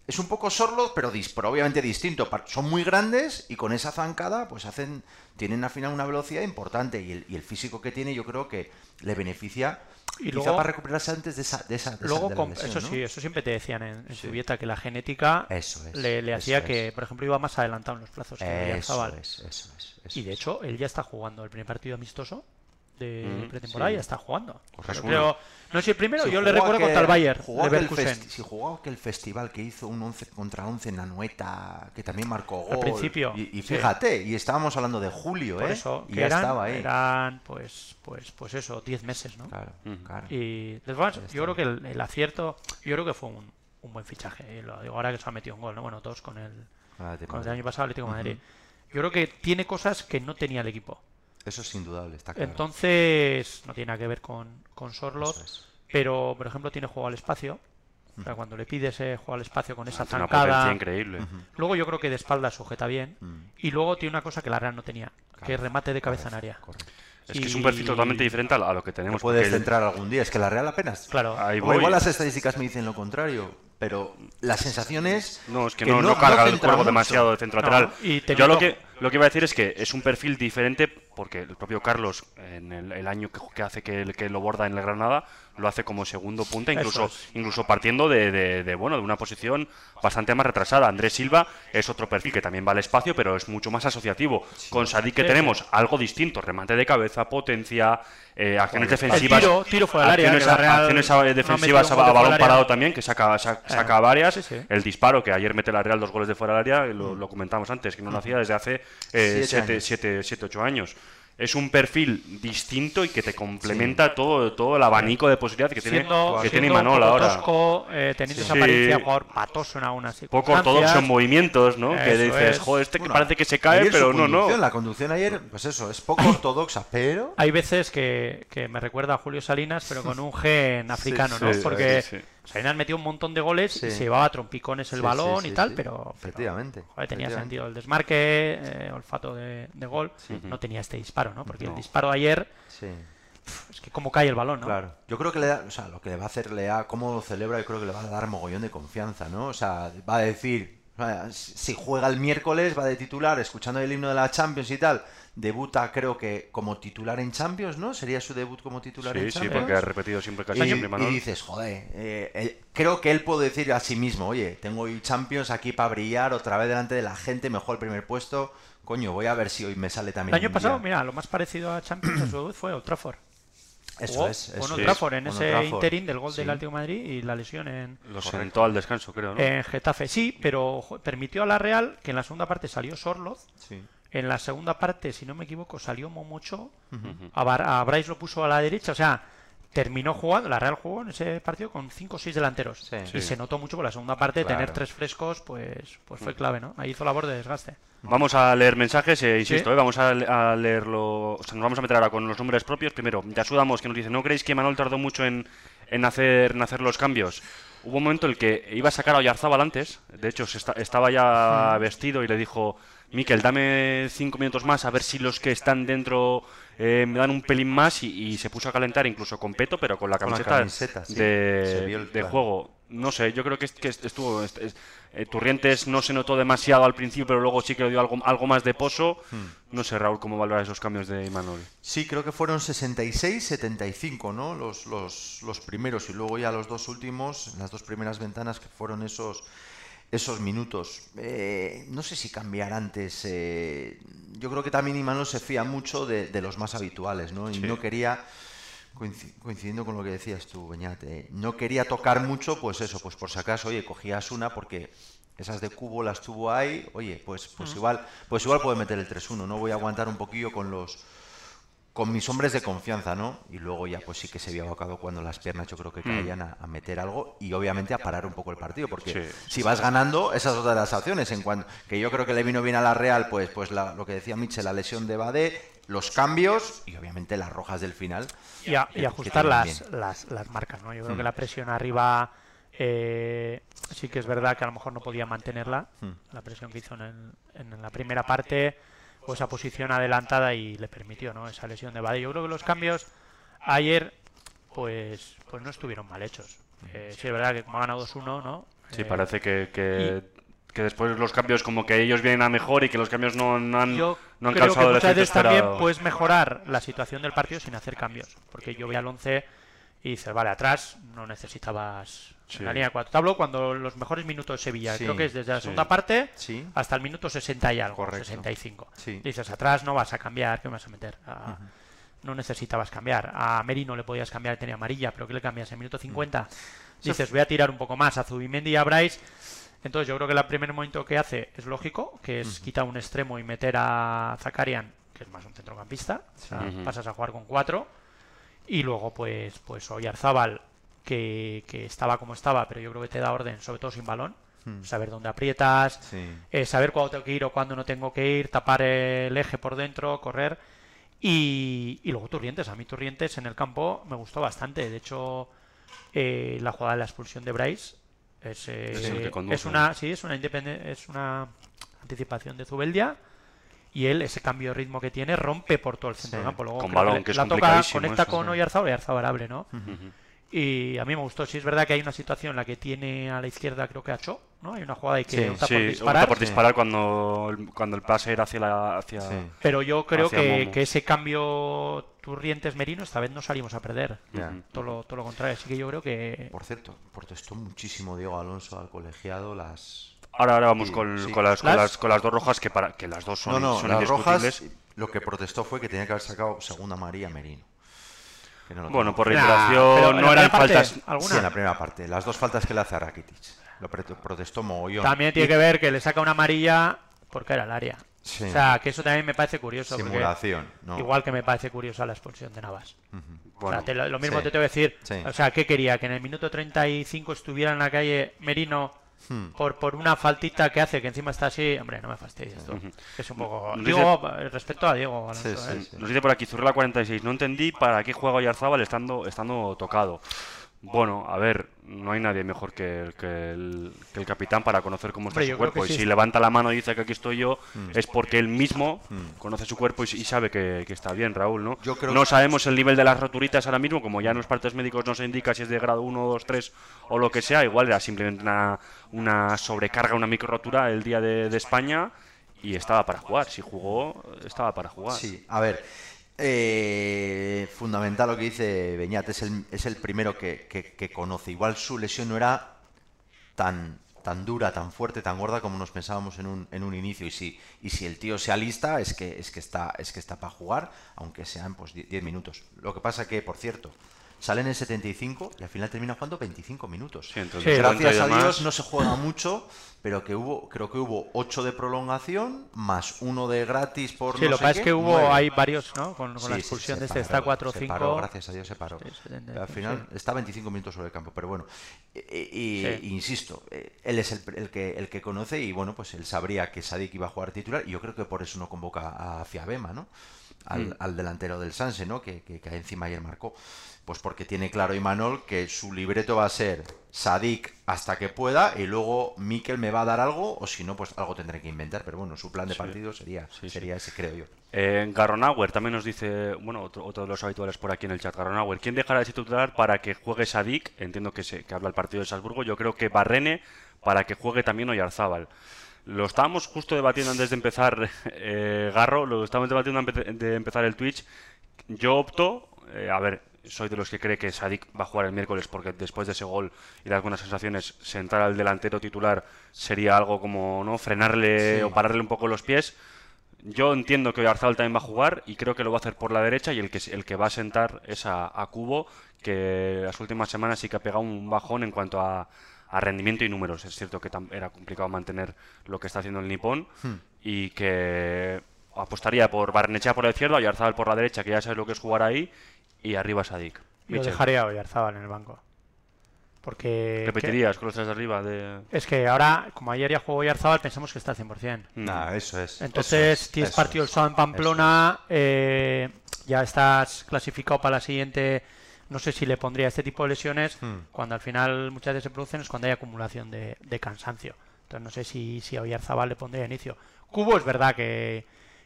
es un poco sorlo, pero, dis- pero obviamente distinto. Son muy grandes y con esa zancada, pues hacen, tienen al final una velocidad importante. Y el, y el físico que tiene, yo creo que le beneficia. Y quizá luego- para recuperarse antes de esa, de esa, de esa- de la lesión, eso ¿no? sí, eso siempre te decían en, en Sí. su dieta, que la genética Eso es, le, le eso hacía es. que, por ejemplo, iba más adelantado en los plazos que Eso es, eso es, eso Y de hecho, él ya está jugando el primer partido amistoso de Mm, pretemporada, sí. ya está jugando. Correcto. Pero, no sé si el primero, Si yo le recuerdo aquel- contra el Bayern, jugó aquel Leverkusen. festi- si jugó aquel festival que hizo un 11 contra 11 en la Nueta, que también marcó gol. Al principio, Y, y sí. fíjate, y estábamos hablando de julio, Por ¿eh? eso, y que ya eran, estaba ahí. eran, pues, pues, pues eso, 10 meses, ¿no? Claro, claro. Y de Ya yo creo que el, el acierto, yo creo que fue un, un buen fichaje. Y lo digo ahora que se ha metido un gol, ¿no? Bueno, todos con el, Ah, con el año pasado Atlético de Madrid. Yo creo que tiene cosas que no tenía el equipo. Eso es indudable, está claro. Entonces, no tiene nada que ver con, con es. pero, por ejemplo, tiene juego al espacio. O sea, cuando le pides eh, juego al espacio con esa una potencia zancada. increíble. Luego yo creo que de espalda sujeta bien. Mm. Y luego tiene una cosa que la Real no tenía, que es remate de cabeza en área. Correcto. Es que es un perfil totalmente diferente a lo- que Te tenemos. puedes porque el- centrar algún día. Es que la Real apenas. Claro. Ahí voy. igual las estadísticas me dicen lo contrario, pero la sensación es. No, es que, no, no carga centra el juego mucho. demasiado de centro lateral. No, y Yo teniendo- lo que, lo que iba a decir es que es un perfil diferente porque el propio Carlos, en el, el año que, que hace que, que lo borda en el Granada, lo hace como segundo punta, incluso, es. incluso partiendo de, de- de, bueno, de una posición bastante más retrasada. Andrés Silva es otro perfil que también va al espacio, pero es mucho más asociativo. Con Sadik que Sí, tenemos algo distinto, remate de cabeza, potencia, eh, acciones defensivas. El tiro- tiro fuera del área, acciones, Real acciones no ha defensivas un a, balón parado también, que saca, saca, saca varias. sí, sí. El disparo, que ayer mete la Real dos goles de fuera del área, lo, lo comentamos antes, que no lo hacía desde hace Siete 7, años. 8 años. Es un perfil distinto y que te complementa todo, todo el abanico de posibilidades que tiene, que siendo tiene Imanol un poco ahora. tosco, eh, teniendo esa apariencia jugador patoso en algunas Poco ortodoxo en circunstancias. movimientos, ¿no? que dices, es. joder, este que Bueno, parece que se cae, pero no, no. La conducción ayer, pues eso, es poco ortodoxa, pero. Hay veces que, que me recuerda a Julio Salinas, pero con un gen africano, ¿no? sí, Porque sí, sí. Salinas metió un montón de goles Sí. y se llevaba a trompicones el Sí, balón sí, y tal, sí. pero, pero, Efectivamente, joder, tenía efectivamente. sentido el desmarque, eh, olfato de, de gol. No tenía este disparo, ¿no? Porque el disparo ayer Sí, es que cómo cae el balón, ¿no? claro. Yo creo que le da, o sea, lo que le va a hacer, le da, cómo lo celebra, yo creo que le va a dar mogollón de confianza, ¿no? O sea, va a decir, o sea, si si juega el miércoles, va de titular, escuchando el himno de la Champions y tal, debuta, creo que como titular en Champions, ¿no? Sería su debut como titular en Sí, sí, Champions. porque ha repetido siempre casi Y, siempre y dices, joder, eh, eh, creo que él puede decir a sí mismo, oye, tengo hoy Champions aquí para brillar otra vez delante de la gente, mejor el primer puesto, coño, voy a ver si hoy me sale El también. año un pasado, día". mira, lo más parecido a Champions a su debut fue Old Trafford. Eso Jugó es, con eso Old es. Trafford en Con ese Old Trafford. interín del gol Sí. del Atlético de Madrid y la lesión en, Lo sentó al descanso, creo, ¿no? en Getafe. Sí, pero permitió a la Real que en la segunda parte salió Sorloth. Sí. En la segunda parte, si no me equivoco, salió Momocho. a, Bar- a Bryce lo puso a la derecha. O sea, terminó jugando. La Real jugó en ese partido con 5 o 6 delanteros. Sí. Y Sí. se notó mucho por la segunda parte. Tener tres frescos, pues, pues fue clave, ¿no? Ahí hizo labor de desgaste. Vamos a leer mensajes, eh, insisto, Sí. eh, vamos a, a leerlo. O sea, nos vamos a meter ahora con los nombres propios. Primero, Yasudamos, que nos dice: ¿No creéis que Manuel tardó mucho en, en, hacer, en hacer los cambios? Hubo un momento en el que iba a sacar a Oyarzábal antes. De hecho, se esta- estaba ya vestido y le dijo: Miquel, dame cinco minutos más a ver si los que están dentro eh, me dan un pelín más. Y, y se puso a calentar incluso con peto, pero con la Con la camiseta, sí. de, juego. No sé, yo creo que, que est- estuvo. est- es- eh, Turrientes no se notó demasiado al principio, pero luego sí que le dio algo, algo más de pozo. Hmm. No sé, Raúl, cómo valoras esos cambios de Imanol. Sí, creo que fueron 66, 75, ¿no? Los, los, los primeros y luego ya los dos últimos, las dos primeras ventanas que fueron esos, esos minutos. Eh, no sé si cambiar antes. eh, yo creo que también Imanol se fía mucho de, de los más habituales, ¿no? Y Sí. no quería, coinci- coincidiendo con lo que decías tú, Beñat, eh, no quería tocar mucho, pues eso, pues por si acaso, oye, cogías una porque esas de cubo las tuvo ahí, oye, pues, pues igual, pues igual puede meter el 3-1, no voy a aguantar un poquillo con los con mis hombres de confianza, ¿no? Y luego ya pues sí que se vio abocado cuando las piernas yo creo que caían a, a meter algo y obviamente a parar un poco el partido, porque Sí. si vas ganando, esa es otra de las opciones, en cuanto que yo creo que le vino bien a la Real, pues pues la- lo que decía Michel, la lesión de Bade, los cambios y obviamente las rojas del final. y, a- y ajustar las, las, las marcas, ¿no? Yo creo que Mm. la presión arriba Eh, sí que es verdad que a lo mejor no podía mantenerla, Hmm. la presión que hizo en, el- en la primera parte, o esa posición adelantada y le permitió ¿no? esa lesión de Bade. Yo creo que los cambios ayer pues pues no estuvieron mal hechos. Eh, sí, es verdad que como ha ganado 2-1, ¿no? Sí, Eh, parece que, que, que después los cambios como que ellos vienen a mejor y que los cambios no, no han, Yo no han creo causado que el efecto también puedes mejorar la situación del partido sin hacer cambios. Porque yo voy al 11 y dices, vale, atrás no necesitabas Sí. la línea de cuatro. Te hablo cuando los mejores minutos de Sevilla, Sí, creo que es desde la segunda parte hasta el minuto 60 y algo, Correcto. 65. Sí. Dices, atrás no vas a cambiar, ¿qué me vas a meter? A- No necesitabas cambiar. A Merino le podías cambiar, tenía amarilla, pero ¿qué le cambias? En minuto 50. Dices, voy a tirar un poco más a Zubimendi y a Bryce. Entonces yo creo que el primer momento que hace es lógico, que es quitar un extremo y meter a Zakarian, que es más un centrocampista. O sea, pasas a jugar con cuatro. Y luego pues, pues Oyarzábal, que, que estaba como estaba, pero yo creo que te da orden, sobre todo sin balón. Saber dónde aprietas, Sí. eh, saber cuándo tengo que ir o cuándo no tengo que ir, tapar el eje por dentro, correr. Y, y luego Turrientes. A mí Turrientes en el campo me gustó bastante. De hecho, eh, la jugada de la expulsión de Bryce es, eh, Es el que conduce. es una sí es una es una anticipación de Zubeldia y él ese cambio de ritmo que tiene rompe por todo el centro Sí, del campo luego con balón, le- que es la toca conecta eso, con sí. Oyarzabal Oyarzabal abre no Ujú. Y a mí me gustó sí es verdad que hay una situación en la que tiene a la izquierda creo que a Cho no hay una jugada y que Sí, opta Sí, por opta disparar por disparar cuando, el- cuando el pase era hacia la... Hacia... Sí. pero yo creo que, que ese cambio Turrientes Merino esta vez no salimos a perder todo lo, todo lo contrario así que yo creo que Por cierto, protestó muchísimo Diego Alonso al colegiado las... Ahora, ahora vamos con, sí. con las, con, ¿Las? con las dos rojas, que, para, que las dos son, no, no, son las rojas indiscutibles. lo que protestó fue que tenía que haber sacado segunda María Merino. Que no lo Bueno, por reiteración, no eran parte, faltas... alguna Sí, en la primera parte. Las dos faltas que le hace a Rakitic. Lo protestó mogollón. también tiene que ver que le saca una amarilla porque era el área Sí. o sea que eso también me parece curioso Simulación. No. Igual que me parece curiosa la expulsión de Navas. Bueno, o sea, te lo, lo mismo sí. te tengo que decir. Sí. O sea, ¿qué quería? Que en el minuto 35 estuviera en la calle Merino Hmm. por, por una faltita que hace, que encima está así. Hombre, no me fastidies esto. Es un poco. Nos Digo, respecto a Diego. Alonso, Sí, sí, ¿eh? sí. Nos dice por aquí Zurrela 46. No entendí para qué juega Oyarzábal estando, estando tocado. Bueno, a ver, no hay nadie mejor que el, que el, que el capitán para conocer cómo está Hombre, su cuerpo. Y si levanta la mano y dice que aquí estoy yo, Mm. es porque él mismo conoce su cuerpo y, y sabe que, que está bien, Raúl, ¿no? Yo creo no que- sabemos el nivel de las roturitas ahora mismo, como ya en los partes médicos no se indica si es de grado 1, 2, 3 o lo que sea. Igual era simplemente una, una sobrecarga, una micro rotura el día de, de España y estaba para jugar. Si jugó, estaba para jugar. Sí, a ver. Eh, fundamental lo que dice Beñat, es el, es el primero que, que- conoce. Igual su lesión no era tan, tan dura, tan fuerte, tan gorda como nos pensábamos en un, en un inicio. Y si, y si el tío se alista, es que, es que está, es que está para jugar, aunque sean pues 10 minutos. Lo que pasa que, por cierto, sale en el 75 y al final termina jugando 25 minutos. Sí, entonces, Sí, y Gracias a. Dios no se juega mucho, pero que hubo, creo que hubo 8 de prolongación, más uno de gratis por Sí, no lo que pasa es que hubo, nueve. hay varios, ¿no? Con, con Sí, la expulsión de este paró, está 4 o se 5. paró, gracias a Dios se paró. Sí, 70, Al final está 25 minutos sobre el campo, pero bueno, eh, y, Sí. insisto, eh, él es el, el que, el que conoce y bueno, pues él sabría que Sadik iba a jugar titular y yo creo que por eso no convoca a Fiabema, ¿no? Al, Mm. al delantero del Sanse, ¿no? Que, que, que encima ayer marcó. Pues porque tiene claro Imanol que su libreto va a ser Sadik hasta que pueda y luego Mikel me va a dar algo o si no, pues algo tendré que inventar. Pero bueno, su plan de Sí. partido sería, Sí, sí. sería ese, creo yo. Eh, Garronauer también nos dice, bueno, otro, otro de los habituales por aquí en el chat, Garronauer, ¿quién dejará de titular para que juegue Sadik? Entiendo que, se, que habla el partido de Salzburgo, yo creo que Barrene para que juegue también Oyarzábal. Lo estábamos justo debatiendo antes de empezar, eh, Garro, lo estábamos debatiendo antes de empezar el Twitch. Yo opto, eh, a ver, soy de los que cree que Sadik va a jugar el miércoles porque después de ese gol y de algunas sensaciones, sentar al delantero titular sería algo como no frenarle Sí. o pararle un poco los pies. Yo entiendo que Oyarzabal también va a jugar y creo que lo va a hacer por la derecha y el que, el que va a sentar es a, a Cubo, que las últimas semanas sí que ha pegado un bajón en cuanto a, a rendimiento y números. Es cierto que tam- era complicado mantener lo que está haciendo el Nippon y que apostaría por Barnechea por la izquierda, Oyarzabal por la derecha, que ya sabes lo que es jugar ahí, y arriba Sadik. Yo Michel, dejaría a en el banco. Porque. ¿Repetirías con los tres de arriba? De... Es que ahora, como ayer ya jugó Oyarzábal, pensamos que está al 100%. Mm. Nah, eso es. Entonces, eso es, tienes eso partido el sábado en Pamplona, eh, ya estás clasificado para la siguiente no sé si le pondría este tipo de lesiones Hmm. cuando al final muchas veces se producen es cuando hay acumulación de, de cansancio. Entonces no sé si, si a Oyarzabal le pondría inicio. Cubo es verdad que,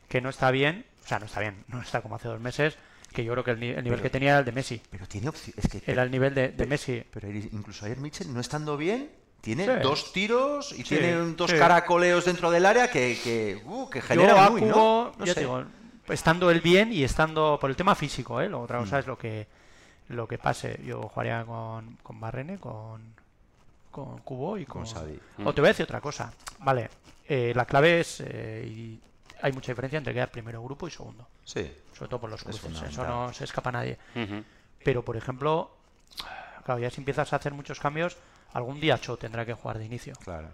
que no está bien, o sea, no está bien, no está como hace dos meses, que yo creo que el, ni- el nivel Pero- que tenía era el de Messi. Pero tiene opción. Es que, Era el nivel de, de Messi. Pero incluso ayer Mitchell, no estando bien, tiene Sí. dos tiros y Sí, tiene dos sí. caracoleos dentro del área que, que, uh, que Yo genera muy, Cubo, ¿no? Sé. digo, estando él bien y estando por el tema físico, ¿eh? Lo otra Mm. cosa es lo que lo que pase. Yo jugaría con, con Barrene, con, con Cubo y con... Con Sadi. O te voy a decir otra cosa. Vale, eh, la clave es... eh, y hay mucha diferencia entre quedar primero grupo y segundo. Sí. Sobre todo por los Es cruces. Eso no se escapa a nadie. Pero, por ejemplo, claro, ya si empiezas a hacer muchos cambios, algún día Cho tendrá que jugar de inicio. Claro.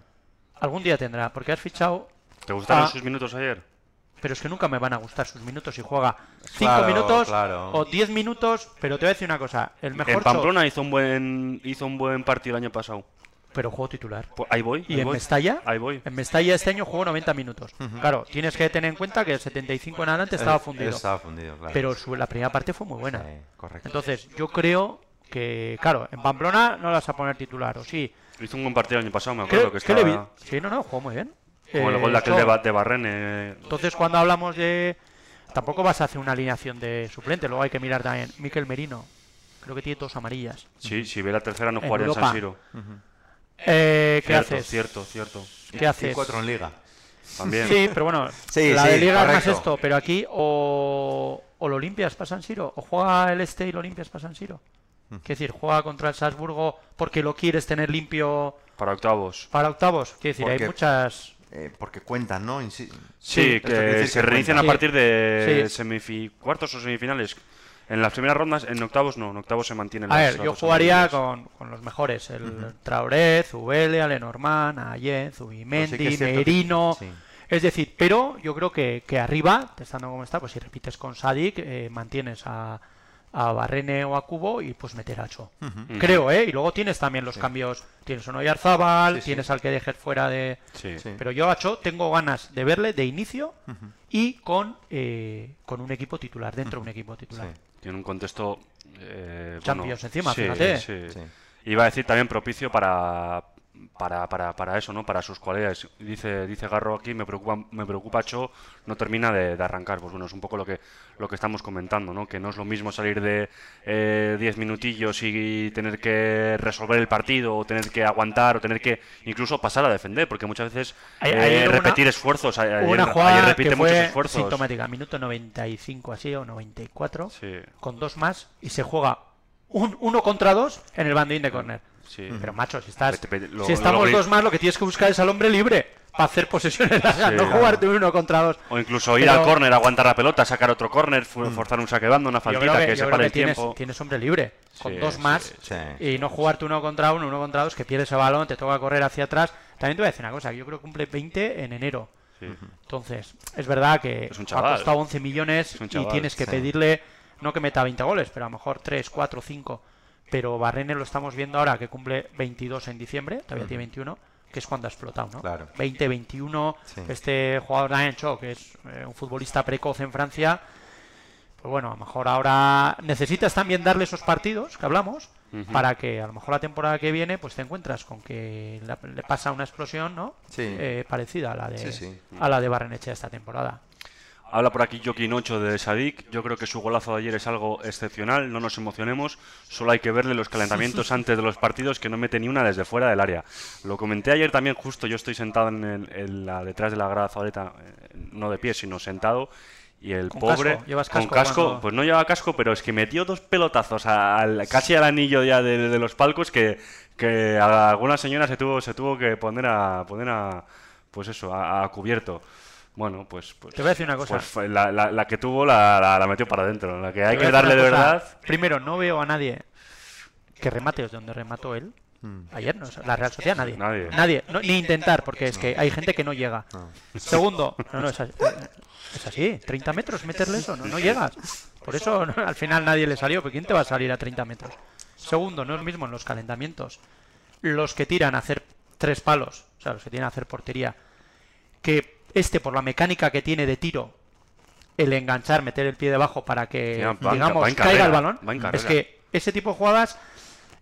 Algún día tendrá, porque has fichado ¿Te gustaron sus minutos ayer? Pero es que nunca me van a gustar sus minutos si juega 5 Claro, minutos claro. o 10 minutos, pero te voy a decir una cosa, el mejor En Cho- Pamplona hizo un buen hizo un buen partido el año pasado. pero juego titular. Pues ahí voy. Y ahí en voy. Mestalla, Ahí voy. en Mestalla este año jugó 90 minutos. Claro, tienes que tener en cuenta que el 75 en adelante estaba Eh, fundido. Estaba fundido, claro. Pero su- la primera parte fue muy buena. Sí, correcto. Entonces, yo creo que, claro, en Pamplona no la vas a poner titular, o sí. Hizo un buen partido el año pasado, me ¿Qué, acuerdo que qué le vi? estaba Sí, no, no, jugó muy bien. Con el Eh, gol de aquel Cho. de, Ba- de Barrene. Entonces, cuando hablamos de. Tampoco vas a hacer una alineación de suplente, luego hay que mirar también. Miquel Merino, creo que tiene dos amarillas. Sí, si ve la tercera no En jugaría en. San Siro. Eh, ¿Qué Cierto, haces? cierto, cierto. ¿Qué Y haces? cuatro en liga. También. Sí, pero bueno, Sí, la sí, de Liga es más esto, pero aquí o, o lo limpias para San Siro, o juega el este y lo limpias para San Siro. Mm. Es decir, juega contra el Salzburgo porque lo quieres tener limpio Para octavos. para octavos. Quiero decir, hay muchas. Eh, porque cuentan, ¿no? Insi- Sí, que se que reinician cuentan. a partir de Sí. cuartos o semifinales. En las primeras rondas, en octavos no, en octavos se mantienen A las- ver, las yo jugaría con, con los mejores: el Traoré, Zubele, Alenormand, Ayen, Zubimendi, Pues sí que es cierto que- Merino. sí. Es decir, pero yo creo que, que arriba, estando como está, pues si repites con Sadik, eh, mantienes a, a Barrene o a Cubo y pues meter a Cho. Creo, ¿eh? Y luego tienes también los cambios. Tienes a Oyarzábal, Sí, sí. tienes al que dejes fuera de. Sí. Sí. Pero yo a Cho tengo ganas de verle de inicio y con, eh, con un equipo titular, dentro de un equipo titular. Sí. Tiene un contexto. eh, Champions bueno, encima, sí, fíjate. sí. Sí. Iba a decir también propicio para, para, para, para eso, ¿no? Para sus cualidades. Dice, dice Garro aquí, me preocupa, me preocupa Cho, no termina de, de arrancar. Pues bueno, es un poco lo que, lo que estamos comentando, ¿no? Que no es lo mismo salir de eh, 10 minutillos y tener que resolver el partido, o tener que aguantar, o tener que incluso pasar a defender, porque muchas veces Hay- eh, una- repetir esfuerzos. Ayer, una ayer jugada repite que muchos fue esfuerzos. sintomática, minuto 95 así o 94, Sí, con dos más y se juega un uno contra dos en el bandín de córner. Sí. Pero macho, si estás, Vete, vete, lo- si estamos lo- dos más, lo que tienes que buscar es al hombre libre para hacer posesiones largas, Sí, no claro. jugarte un uno contra dos. O incluso ir Pero- al córner, aguantar la pelota, sacar otro córner, fu- forzar un saque bando, una faltita que, que, se pare el tienes, tiempo. tienes hombre libre con Sí, dos más Sí. y no jugarte uno contra uno, uno contra dos, que pierdes el balón, te toca correr hacia atrás. También te voy a decir una cosa, yo creo que cumple 20 en enero. Entonces, es verdad que Es un ha costado 11 millones y tienes que pedirle, no que meta 20 goles, pero a lo mejor 3, 4, 5. Pero Barrene lo estamos viendo ahora que cumple 22 en diciembre, todavía tiene 21, que es cuando ha explotado, ¿no? Claro. 20, 21, Sí. este jugador Ryan Cho, que es eh, un futbolista precoz en Francia, pues bueno, a lo mejor ahora necesitas también darle esos partidos que hablamos para que a lo mejor la temporada que viene pues te encuentras con que la- le pasa una explosión, ¿no? Sí. Eh, parecida a la de Sí, sí. a la de Barrenechea esta temporada. Habla por aquí Joaquín 8 de Sadik. Yo creo que su golazo de ayer es algo excepcional. No nos emocionemos. Solo hay que verle los calentamientos antes de los partidos que no mete ni una desde fuera del área. Lo comenté ayer también, justo yo estoy sentado en el- en la, detrás de la grada Zabaleta, eh, no de pie, sino sentado. Y el Con pobre, casco. ¿Llevas con casco casco, cuando- pues no lleva casco, pero es que metió dos pelotazos al, casi al anillo ya de, de los palcos que, que a alguna señora se tuvo, se tuvo que poner a, poner a, pues eso, a, a cubierto. Bueno, pues, pues Te voy a decir una cosa. pues la, la- la que tuvo la, la- la metió para adentro. La que hay que darle de verdad. Primero, no veo a nadie que remate desde donde remató él. Ayer, no, la Real Sociedad, nadie. Mm. Nadie. no, ni intentar, porque es que hay gente que no llega. Segundo, no, no, es así, es así, 30 metros, meterle eso, no, no llegas. Por eso no, al final nadie le salió, porque ¿quién te va a salir a 30 metros? Segundo, no es lo mismo en los calentamientos. Los que tiran a hacer tres palos, o sea, los que tiran a hacer portería, que este, por la mecánica que tiene de tiro, el enganchar, meter el pie debajo para que, digamos, caiga el balón, es que ese tipo de jugadas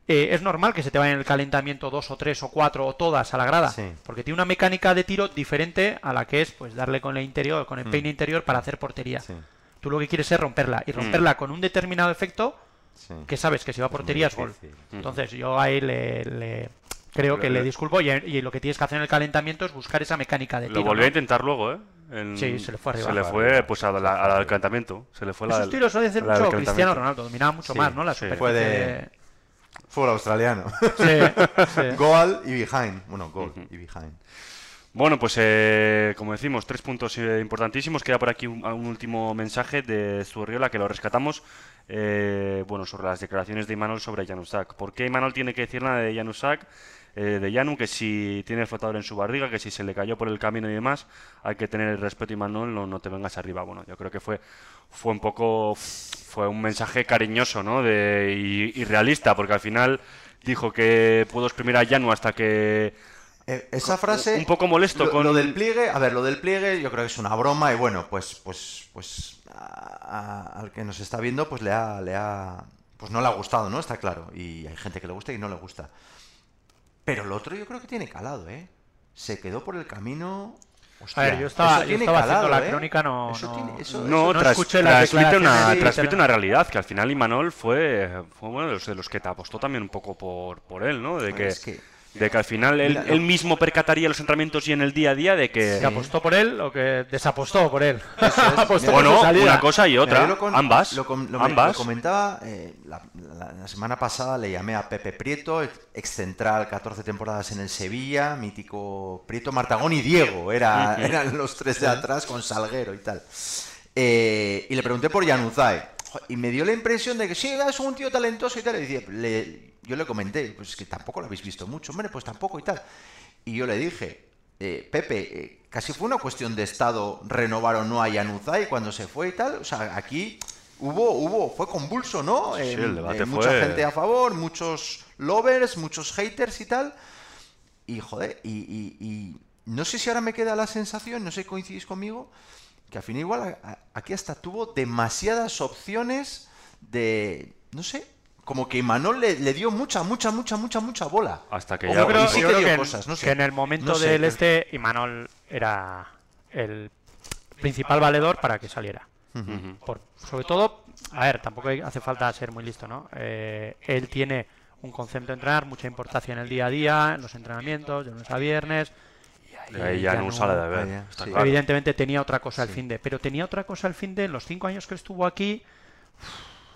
eh, es normal que se te vaya en el calentamiento dos o tres o cuatro o todas a la grada, Sí. porque tiene una mecánica de tiro diferente a la que es pues darle con el interior, con el peine interior para hacer portería. Mm. Sí, Tú lo que quieres es romperla y romperla con un determinado efecto sí. que sabes que si va a portería es gol. Entonces yo ahí le, le- creo que le disculpo y, y lo que tienes que hacer en el calentamiento es buscar esa mecánica de tiro. Lo volvió ¿no? a intentar luego, ¿eh? En- Sí, se le fue arriba. Se le Fue fue, pues, a la- al calentamiento. Se le fue la Esos tiros suele del mucho. Cristiano Ronaldo, dominaba mucho Sí, más, ¿no? La sí. Fue de- de- Fútbol australiano. Sí, sí. Goal y behind. Bueno, goal y behind. Bueno, pues eh, como decimos, tres puntos eh, importantísimos. Queda por aquí un, un último mensaje de Zurriola que lo rescatamos. eh, bueno, sobre las declaraciones de Imanol sobre Janusak. ¿Por qué Imanol tiene que decir nada de Janusak? Eh, de Janu, que si tiene el flotador en su barriga, que si se le cayó por el camino y demás, hay que tener el respeto, Imanol, no, no te vengas arriba. Bueno, yo creo que fue, fue un poco, fue un mensaje cariñoso, ¿no? De, y, y realista, porque al final dijo que puedo exprimir a Janu hasta que Eh, esa frase. un poco molesto lo, con- lo del pliegue. A ver, lo del pliegue yo creo que es una broma y bueno, pues, pues, pues a- a- al que nos está viendo, pues le ha, le ha, pues no le ha gustado, ¿no? Está claro. Y hay gente que le gusta y no le gusta. Pero el otro yo creo que tiene calado, ¿eh? Se quedó por el camino. Hostia, A ver, yo estaba, eso yo tiene estaba haciendo la ¿eh? crónica, no, Eso no, tiene- eso- No, no tras- escuché las transmite, una, transmite una realidad, que al final Imanol fue, fue uno de los, de los que te apostó también un poco por, por él, ¿no? De que, Es que- de que al final él, él mismo percataría los entrenamientos y en el día a día de que... ¿Se apostó por él o que desapostó por él? es. Apostó por su Bueno, una cosa y otra, lo con- ambas, Lo, com- lo- ambas. lo comentaba eh, la, la- la semana pasada, le llamé a Pepe Prieto, ex ex central, 14 temporadas en el Sevilla, mítico Prieto, Martagón y Diego, era, eran los tres de atrás con Salguero y tal. Eh, y le pregunté por Januzaj y me dio la impresión de que sí, es un tío talentoso y tal. Y decía, le- yo le comenté, pues es que tampoco lo habéis visto mucho, hombre, pues tampoco y tal. Y yo le dije, eh, Pepe, eh, casi fue una cuestión de estado renovar o no a Januzaj cuando se fue y tal. O sea, aquí hubo, hubo, fue convulso, ¿no? Sí, Eh, el debate Mucha fue- gente a favor, muchos lovers, muchos haters y tal. Y joder, y, y- y no sé si ahora me queda la sensación, no sé si coincidís conmigo, que al final igual a- a- aquí hasta tuvo demasiadas opciones de, no sé, como que Imanol le, le dio mucha, mucha, mucha, mucha, mucha bola. Hasta que ya... Yo creo, y sí yo que dio que, en- no sé. que en el momento No sé, del este, Imanol era el principal valedor para que saliera. Por, sobre todo, a ver, tampoco hace falta ser muy listo, ¿no? Eh, él tiene un concepto de entrenar, mucha importancia en el día a día, en los entrenamientos, de lunes a viernes. y Y ahí ya no sale de ver. Ya, está sí. claro. Evidentemente tenía otra cosa al fin de, pero tenía otra cosa al fin de en los cinco años que estuvo aquí.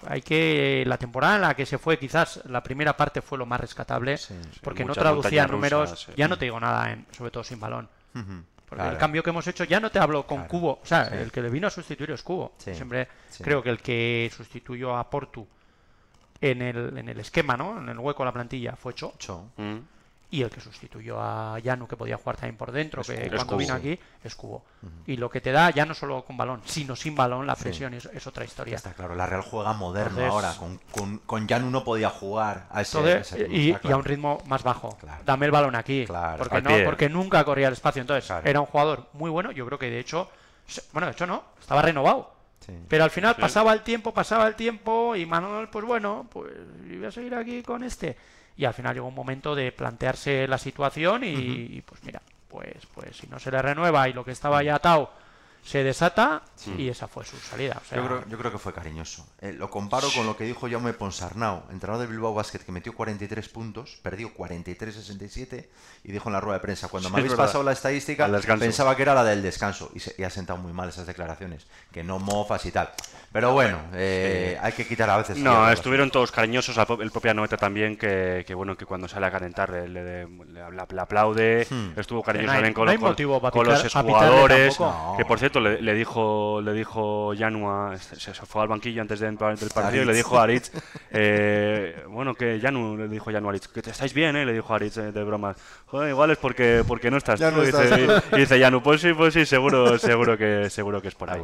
Hay que la temporada en la que se fue, quizás la primera parte fue lo más rescatable, Sí, sí. porque no traducía números. sí. Ya no te digo nada, en, sobre todo sin balón. Porque claro. el cambio que hemos hecho ya no te hablo con Claro, Cubo. O sea, sí. el que le vino a sustituir es Cubo. Sí, Siempre sí. creo que el que sustituyó a Portu en el, en el esquema, ¿no? En el hueco de la plantilla fue Cho. Cho. Mm. Y el que sustituyó a Yanu, que podía jugar también por dentro, Es que cuando Cubo, vino sí. aquí, es Cubo. Y lo que te da, ya no solo con balón, sino sin balón, la presión es, es otra historia. Está claro, la Real juega moderno Entonces- ahora. Con, con, con Janu no podía jugar a ese, Entonces, a ese ritmo, y, a un ritmo más bajo. Claro. Dame el balón aquí. Claro, porque, no, porque nunca corría el espacio. Entonces, Claro. era un jugador muy bueno. Yo creo que de hecho, bueno, de hecho no, estaba renovado. Sí. Pero al final pasaba el tiempo, pasaba el tiempo y Manuel, pues bueno, pues voy a seguir aquí con este. Y al final llegó un momento de plantearse la situación y, y, pues mira, pues, pues si no se le renueva y lo que estaba ya atado se desata y esa fue su salida. O sea, Yo creo, yo creo que fue cariñoso. Eh, lo comparo con lo que dijo Jaume Ponsarnau, entrenador del Bilbao Basket, que metió 43 puntos, perdió 43-67 y dijo en la rueda de prensa, cuando Sí, me habéis verdad. pasado la estadística, pensaba que era la del descanso y, se, y ha sentado muy mal esas declaraciones, que no mofas y tal. Pero bueno, eh, hay que quitar a veces... No, estuvieron todos cariñosos, el propio Anoeta también, que, que bueno, que cuando sale a calentar le, le- le- le- le aplaude, Hmm. estuvo cariñoso No hay- también con, no con- los jugadores, que por cierto le, le dijo le dijo Janua, se, se fue al banquillo antes de entrar del partido y le dijo a Aritz, eh, bueno, que Janu, le dijo Janu a Aritz, que te estáis bien, eh, le dijo Aritz eh, de bromas, joder, igual es porque, porque no estás Ya tú", no dice, y, y dice Janu, pues sí, pues sí, seguro, seguro que, seguro que es por ahí.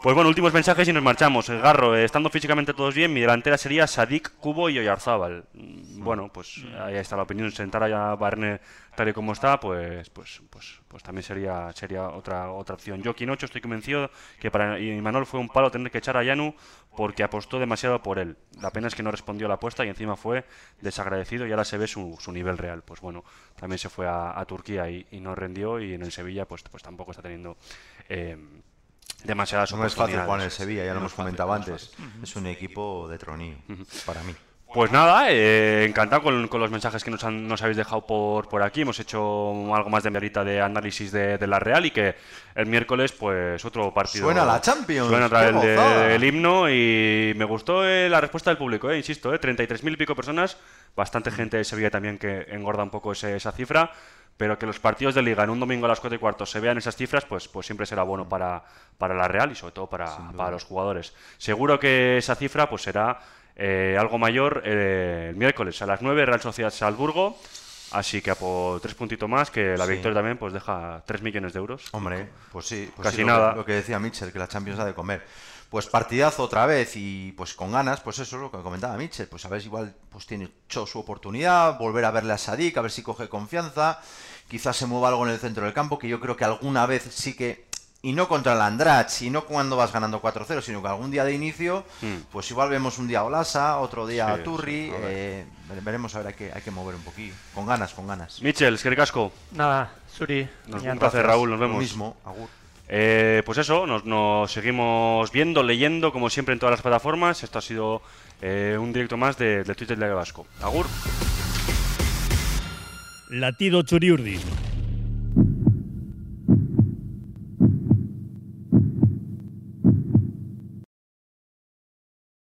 Pues bueno, últimos mensajes y nos marchamos. El Garro, eh, estando físicamente todos bien, mi delantera sería Sadik, Cubo y Oyarzábal. Mm, Bueno, pues ahí está la opinión. Sentar a Barne tal y como está, pues pues pues pues también sería sería otra otra opción. Yo, Quinocho, estoy convencido que para Imanol fue un palo tener que echar a Yanu porque apostó demasiado por él. La pena es que no respondió a la apuesta y encima fue desagradecido y ahora se ve su, su nivel real. Pues bueno, también se fue a, Turquía y, no rendió y en el Sevilla pues pues tampoco está teniendo eh, demasiadas No es fácil jugar en el. Sevilla, ya lo No hemos fácil, comentado no es antes. Es un equipo de tronillo, para mí. Pues nada, eh, encantado con, con los mensajes que nos, han- nos habéis dejado por, por aquí. Hemos hecho algo más de merita de análisis de, de la Real y que el miércoles, pues otro partido. Suena la Champions, Suena otra vez de- el himno y me gustó eh, la respuesta del público, eh, insisto, eh, 33.000 y pico personas. Bastante gente de Sevilla también que engorda un poco ese- esa cifra. Pero que los partidos de liga en un domingo a las 4 y cuarto se vean esas cifras, pues, pues siempre será bueno para, para la Real y sobre todo para, para los jugadores. Seguro que esa cifra pues será eh, algo mayor eh, el miércoles a las 9 Real Sociedad Salzburgo. Así que a por tres puntitos más, que la Sí. victoria también pues deja 3 millones de euros. Hombre, pues sí, pues Casi sí, lo nada. Lo que decía Mitchell, que la Champions ha de comer. Pues partidazo otra vez y pues con ganas, pues eso es lo que comentaba Mitchell, pues a ver si igual pues tiene hecho su oportunidad, volver a verle a Sadik, a ver si coge confianza, quizás se mueva algo en el centro del campo, que yo creo que alguna vez sí que, y no contra el Andrach, y no cuando vas ganando 4-0, sino que algún día de inicio, Mm. pues igual vemos un día a Olasa, otro día Sí, a Turri, sí, a ver. eh, vere- veremos a ver, hay que, hay que mover un poquillo, con ganas, con ganas. Michel, es que casco. Nada, Suri. Nos- un placer, Raúl, nos Lo vemos. mismo, agur. Eh, pues eso, nos, nos seguimos viendo, leyendo, como siempre en todas las plataformas. Esto ha sido eh, un directo más de, de Twitter de Vasco. Agur. Latido Txuri Urdin.